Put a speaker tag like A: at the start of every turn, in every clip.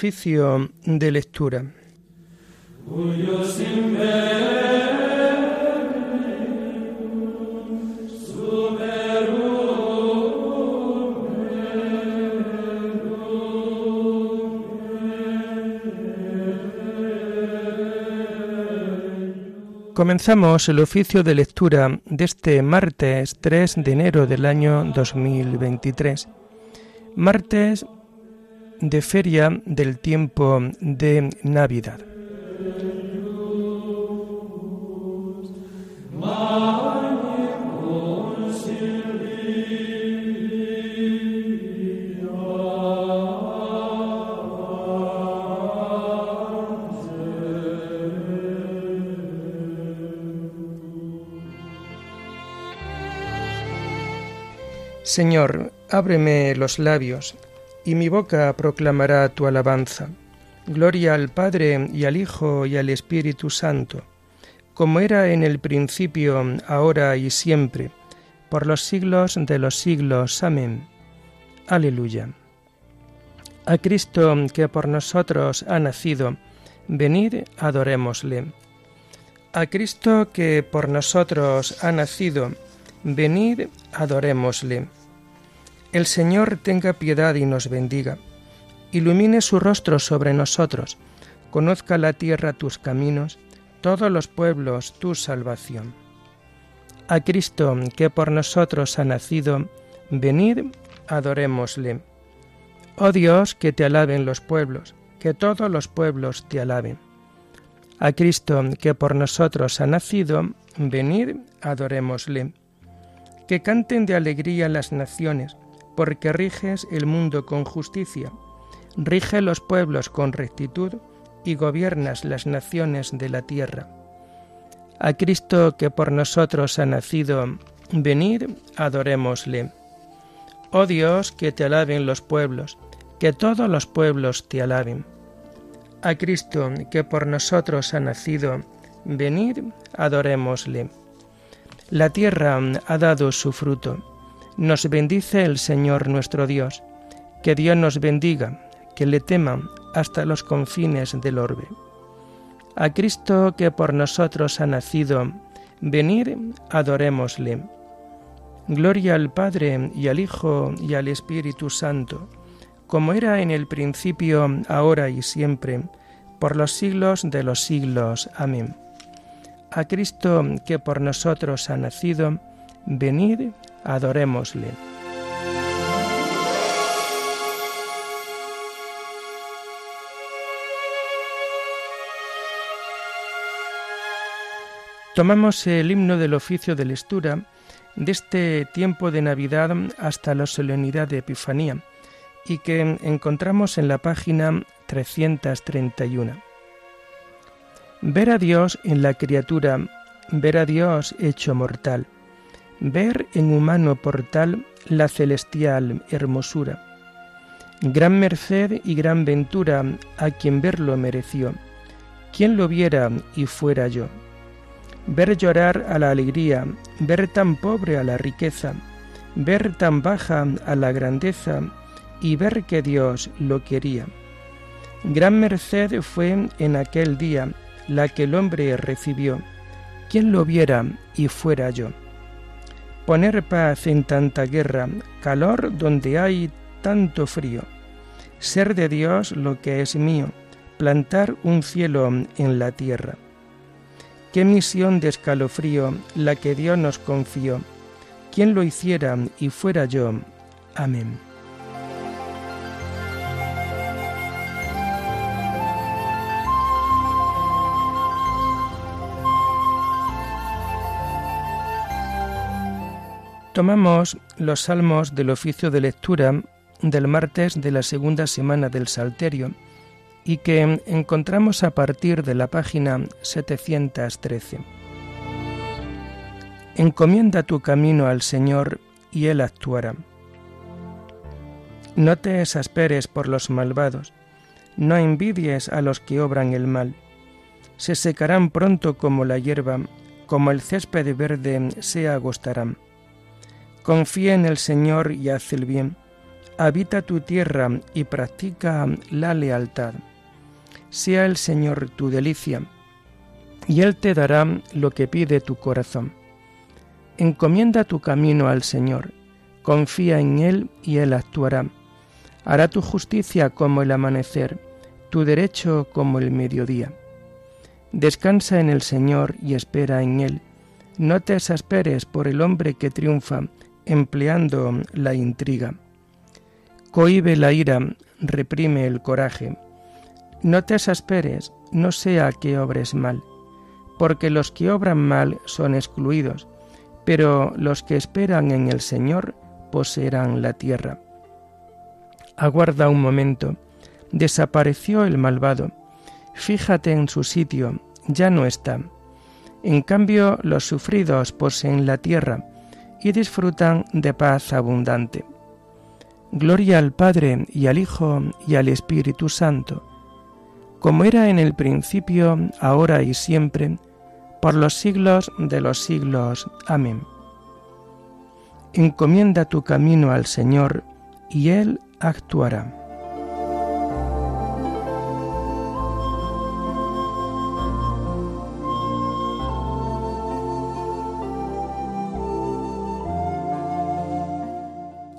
A: Oficio de lectura. Comenzamos el oficio de lectura de este martes 3 de enero del año 2023. Martes de feria del tiempo de Navidad. Señor, ábreme los labios y mi boca proclamará tu alabanza. Gloria al Padre y al Hijo y al Espíritu Santo, como era en el principio, ahora y siempre, por los siglos de los siglos. Amén. Aleluya. A Cristo que por nosotros ha nacido, venid, adorémosle. A Cristo que por nosotros ha nacido, venid, adorémosle. El Señor tenga piedad y nos bendiga. Ilumine su rostro sobre nosotros. Conozca la tierra tus caminos, todos los pueblos tu salvación. A Cristo, que por nosotros ha nacido, venid, adorémosle. Oh Dios, que te alaben los pueblos, que todos los pueblos te alaben. A Cristo, que por nosotros ha nacido, venid, adorémosle. Que canten de alegría las naciones, porque riges el mundo con justicia, rige los pueblos con rectitud y gobiernas las naciones de la tierra. A Cristo que por nosotros ha nacido, venid, adorémosle. Oh Dios, que te alaben los pueblos, que todos los pueblos te alaben. A Cristo que por nosotros ha nacido, venid, adorémosle. La tierra ha dado su fruto nos bendice el Señor nuestro Dios. Que Dios nos bendiga, que le teman hasta los confines del orbe. A Cristo que por nosotros ha nacido, venir, adorémosle. Gloria al Padre y al Hijo y al Espíritu Santo, como era en el principio, ahora y siempre, por los siglos de los siglos. Amén. A Cristo que por nosotros ha nacido, venid, adorémosle. Tomamos el himno del oficio de lectura de este tiempo de Navidad hasta la solemnidad de Epifanía y que encontramos en la página 331. Ver a Dios en la criatura, ver a Dios hecho mortal ver en humano portal la celestial hermosura. Gran merced y gran ventura a quien verlo mereció. Quien lo viera y fuera yo. Ver llorar a la alegría, ver tan pobre a la riqueza, ver tan baja a la grandeza y ver que Dios lo quería. Gran merced fue en aquel día la que el hombre recibió. Quien lo viera y fuera yo poner paz en tanta guerra, calor donde hay tanto frío, ser de Dios lo que es mío, plantar un cielo en la tierra. Qué misión de escalofrío la que Dios nos confió, quien lo hiciera y fuera yo. Amén. Tomamos los salmos del oficio de lectura del martes de la segunda semana del Salterio y que encontramos a partir de la página 713. Encomienda tu camino al Señor y Él actuará. No te exasperes por los malvados, no envidies a los que obran el mal. Se secarán pronto como la hierba, como el césped verde se agostarán Confía en el Señor y haz el bien. habita tu tierra y practica la lealtad. Sea el Señor tu delicia, y Él te dará lo que pide tu corazón. Encomienda tu camino al Señor, confía en Él y Él actuará. Hará tu justicia como el amanecer, tu derecho como el mediodía. Descansa en el Señor y espera en Él. No te exasperes por el hombre que triunfa empleando la intriga. Cohibe la ira, reprime el coraje. No te exasperes, no sea que obres mal, porque los que obran mal son excluidos, pero los que esperan en el Señor poseerán la tierra. Aguarda un momento, desapareció el malvado, fíjate en su sitio, ya no está. En cambio, los sufridos poseen la tierra y disfrutan de paz abundante. Gloria al Padre y al Hijo y al Espíritu Santo, como era en el principio, ahora y siempre, por los siglos de los siglos. Amén. Encomienda tu camino al Señor, y Él actuará.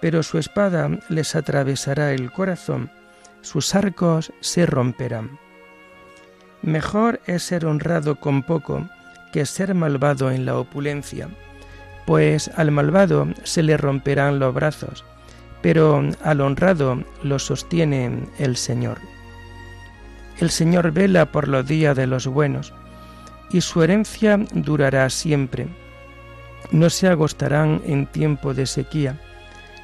A: pero su espada les atravesará el corazón, sus arcos se romperán. Mejor es ser honrado con poco que ser malvado en la opulencia, pues al malvado se le romperán los brazos, pero al honrado lo sostiene el Señor. El Señor vela por los días de los buenos, y su herencia durará siempre. No se agostarán en tiempo de sequía,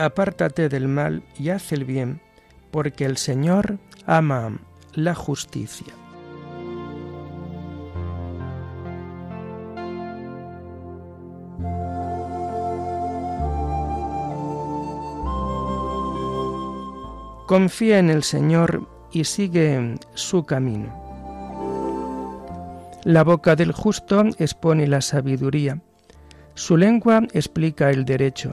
A: apártate del mal y haz el bien, porque el Señor ama la justicia. Confía en el Señor y sigue su camino. La boca del justo expone la sabiduría, su lengua explica el derecho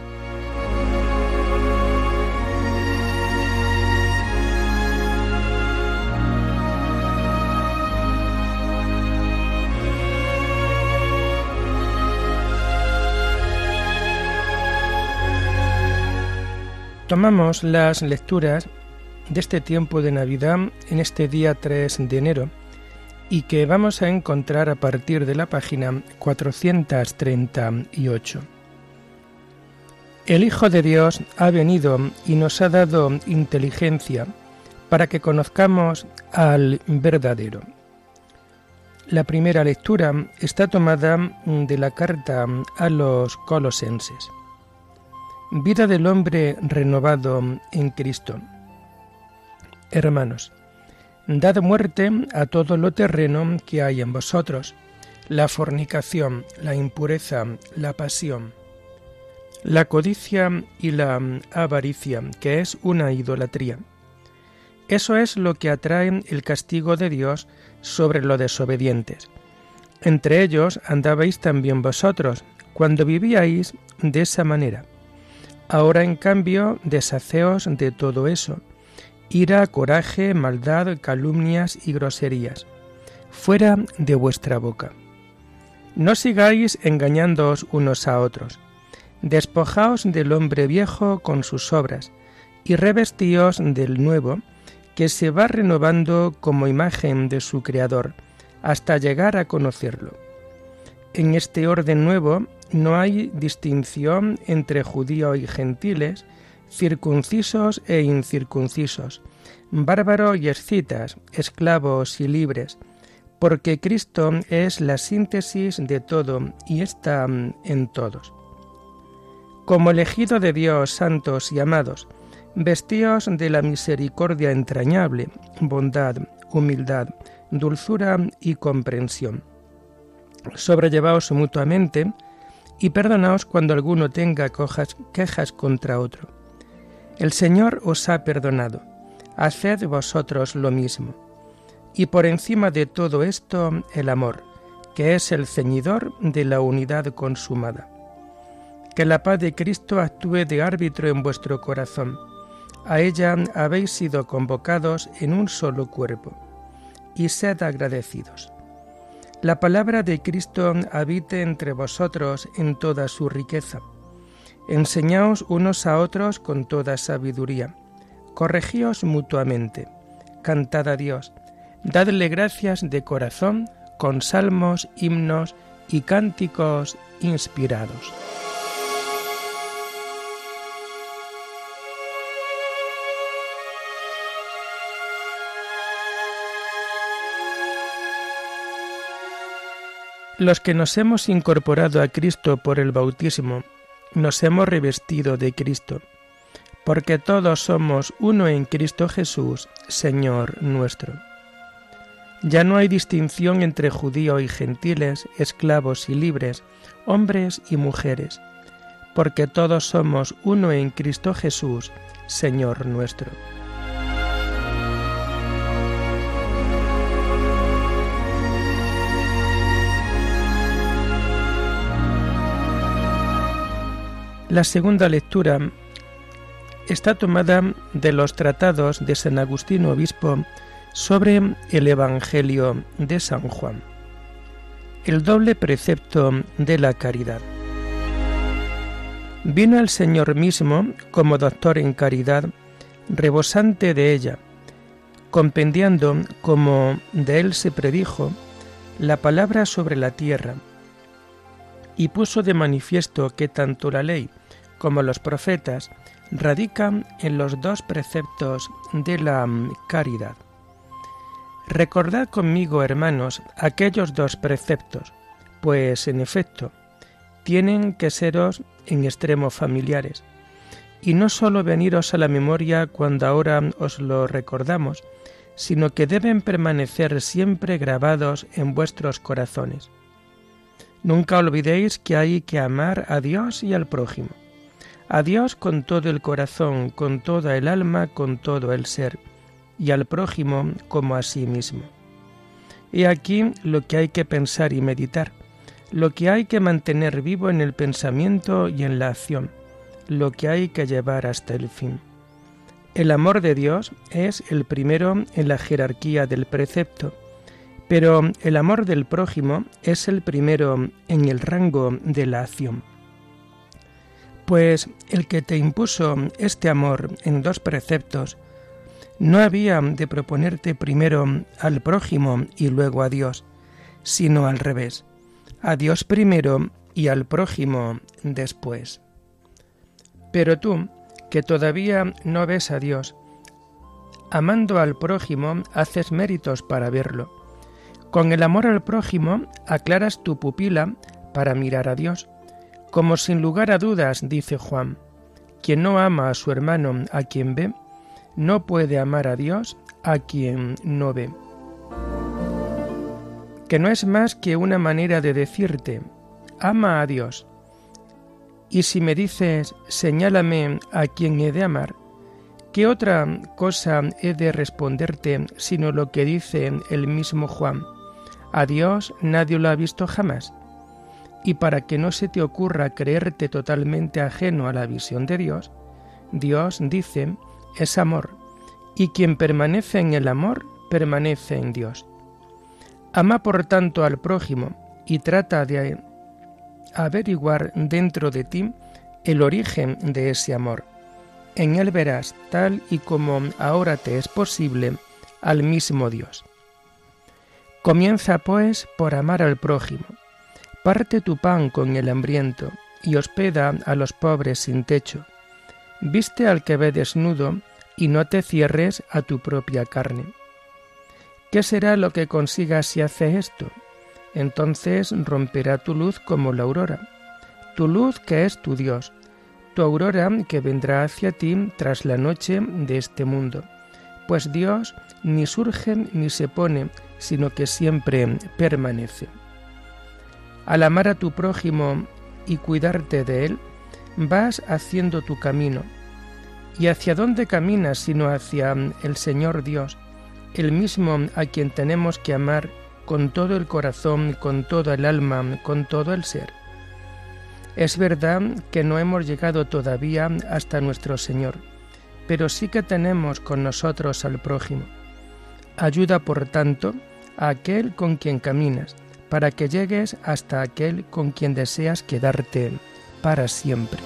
A: Tomamos las lecturas de este tiempo de Navidad en este día 3 de enero y que vamos a encontrar a partir de la página 438. El Hijo de Dios ha venido y nos ha dado inteligencia para que conozcamos al verdadero. La primera lectura está tomada de la carta a los colosenses. Vida del hombre renovado en Cristo. Hermanos, dad muerte a todo lo terreno que hay en vosotros, la fornicación, la impureza, la pasión, la codicia y la avaricia, que es una idolatría. Eso es lo que atrae el castigo de Dios sobre los desobedientes. Entre ellos andabais también vosotros, cuando vivíais de esa manera Ahora, en cambio, deshaceos de todo eso. Ira, coraje, maldad, calumnias y groserías. Fuera de vuestra boca. No sigáis engañándoos unos a otros. Despojaos del hombre viejo con sus obras, y revestíos del nuevo, que se va renovando como imagen de su Creador, hasta llegar a conocerlo. En este orden nuevo no hay distinción entre judíos y gentiles, circuncisos e incircuncisos, bárbaros y escitas, esclavos y libres, porque Cristo es la síntesis de todo y está en todos. Como elegido de Dios, santos y amados, vestíos de la misericordia entrañable, bondad, humildad, dulzura y comprensión. Sobrellevaos mutuamente, y perdonaos cuando alguno tenga quejas contra otro. El Señor os ha perdonado, haced vosotros lo mismo. Y por encima de todo esto, el amor, que es el ceñidor de la unidad consumada. Que la paz de Cristo actúe de árbitro en vuestro corazón. A ella habéis sido convocados en un solo cuerpo. Y sed agradecidos. La palabra de Cristo habite entre vosotros en toda su riqueza. Enseñaos unos a otros con toda sabiduría. Corregíos mutuamente. Cantad a Dios. Dadle gracias de corazón con salmos, himnos y cánticos inspirados. Los que nos hemos incorporado a Cristo por el bautismo, nos hemos revestido de Cristo, porque todos somos uno en Cristo Jesús, Señor nuestro. Ya no hay distinción entre judíos y gentiles, esclavos y libres, hombres y mujeres, porque todos somos uno en Cristo Jesús, Señor nuestro. La segunda lectura está tomada de los tratados de San Agustín Obispo sobre el Evangelio de San Juan. El doble precepto de la caridad. Vino el Señor mismo como doctor en caridad, rebosante de ella, compendiando, como de él se predijo, la palabra sobre la tierra y puso de manifiesto que tanto la ley como los profetas radican en los dos preceptos de la caridad. Recordad conmigo, hermanos, aquellos dos preceptos, pues en efecto tienen que seros en extremo familiares, y no sólo veniros a la memoria cuando ahora os lo recordamos, sino que deben permanecer siempre grabados en vuestros corazones. Nunca olvidéis que hay que amar a Dios y al prójimo. A Dios con todo el corazón, con toda el alma, con todo el ser, y al prójimo como a sí mismo. He aquí lo que hay que pensar y meditar, lo que hay que mantener vivo en el pensamiento y en la acción, lo que hay que llevar hasta el fin. El amor de Dios es el primero en la jerarquía del precepto, pero el amor del prójimo es el primero en el rango de la acción. Pues el que te impuso este amor en dos preceptos, no había de proponerte primero al prójimo y luego a Dios, sino al revés, a Dios primero y al prójimo después. Pero tú, que todavía no ves a Dios. Amando al prójimo, haces méritos para verlo. Con el amor al prójimo, aclaras tu pupila para mirar a Dios. Como sin lugar a dudas, dice Juan, quien no ama a su hermano a quien ve, no puede amar a Dios a quien no ve. Que no es más que una manera de decirte, ama a Dios, y si me dices, señálame a quien he de amar, ¿qué otra cosa he de responderte sino lo que dice el mismo Juan? A Dios nadie lo ha visto jamás. Y para que no se te ocurra creerte totalmente ajeno a la visión de Dios, Dios dice, es amor, y quien permanece en el amor, permanece en Dios. Ama por tanto al prójimo y trata de averiguar dentro de ti el origen de ese amor. En él verás, tal y como ahora te es posible, al mismo Dios. Comienza pues por amar al prójimo. Parte tu pan con el hambriento y hospeda a los pobres sin techo. Viste al que ve desnudo y no te cierres a tu propia carne. ¿Qué será lo que consigas si hace esto? entonces romperá tu luz como la aurora, tu luz que es tu Dios, tu aurora que vendrá hacia ti tras la noche de este mundo, pues Dios ni surge ni se pone, sino que siempre permanece. Al amar a tu prójimo y cuidarte de él, vas haciendo tu camino. ¿Y hacia dónde caminas sino hacia el Señor Dios, el mismo a quien tenemos que amar con todo el corazón, con toda el alma, con todo el ser. Es verdad que no hemos llegado todavía hasta nuestro Señor, pero sí que tenemos con nosotros al prójimo. Ayuda, por tanto, a aquel con quien caminas, para que llegues hasta aquel con quien deseas quedarte para siempre.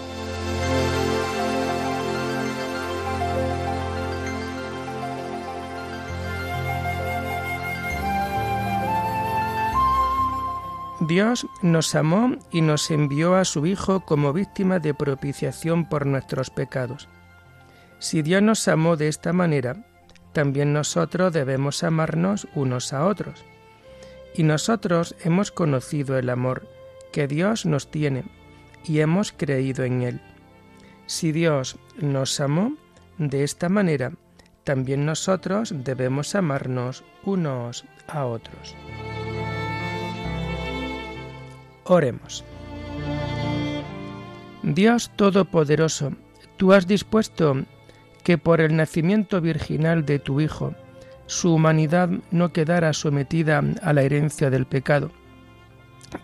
A: Dios nos amó y nos envió a su Hijo como víctima de propiciación por nuestros pecados. Si Dios nos amó de esta manera, también nosotros debemos amarnos unos a otros. Y nosotros hemos conocido el amor que Dios nos tiene y hemos creído en él. Si Dios nos amó de esta manera, también nosotros debemos amarnos unos a otros. Oremos. Dios Todopoderoso, tú has dispuesto que por el nacimiento virginal de tu Hijo, su humanidad no quedara sometida a la herencia del pecado.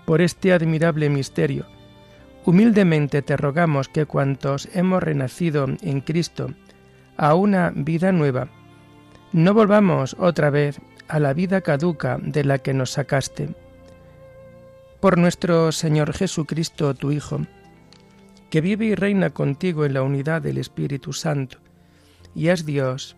A: Por este admirable misterio, humildemente te rogamos que cuantos hemos renacido en Cristo a una vida nueva, no volvamos otra vez a la vida caduca de la que nos sacaste por nuestro Señor Jesucristo, tu Hijo, que vive y reina contigo en la unidad del Espíritu Santo, y es Dios